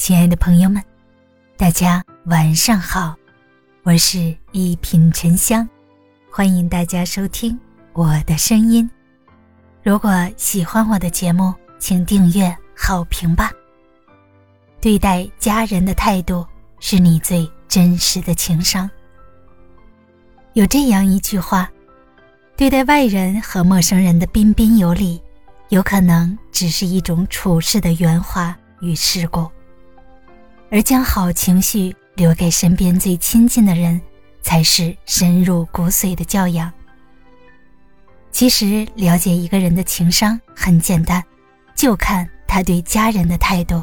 亲爱的朋友们，大家晚上好，我是一品沉香，欢迎大家收听我的声音。如果喜欢我的节目，请订阅、好评吧。对待家人的态度，是你最真实的情商。有这样一句话：对待外人和陌生人的彬彬有礼。有可能只是一种处事的圆滑与世故，而将好情绪留给身边最亲近的人，才是深入骨髓的教养。其实，了解一个人的情商很简单，就看他对家人的态度。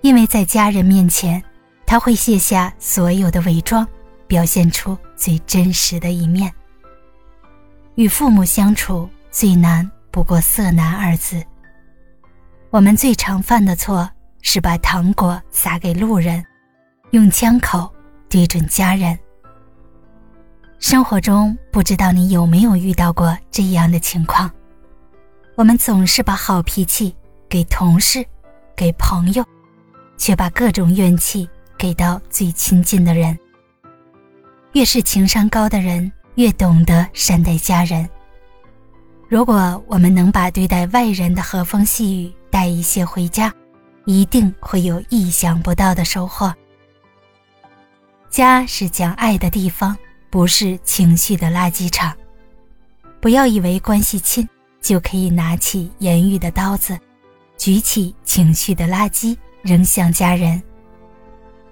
因为在家人面前，他会卸下所有的伪装，表现出最真实的一面。与父母相处最难。不过“色难”二字。我们最常犯的错是把糖果撒给路人，用枪口对准家人。生活中不知道你有没有遇到过这样的情况：我们总是把好脾气给同事、给朋友，却把各种怨气给到最亲近的人。越是情商高的人，越懂得善待家人。如果我们能把对待外人的和风细雨带一些回家，一定会有意想不到的收获。家是讲爱的地方，不是情绪的垃圾场。不要以为关系亲就可以拿起言语的刀子，举起情绪的垃圾扔向家人。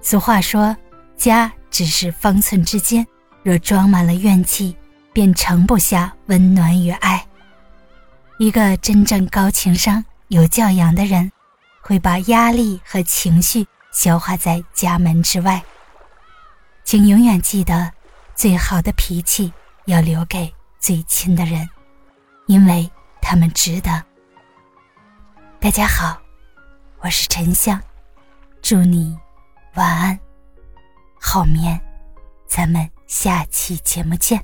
俗话说，家只是方寸之间，若装满了怨气，便盛不下温暖与爱。一个真正高情商、有教养的人，会把压力和情绪消化在家门之外。请永远记得，最好的脾气要留给最亲的人，因为他们值得。大家好，我是沉香，祝你晚安，好眠，咱们下期节目见。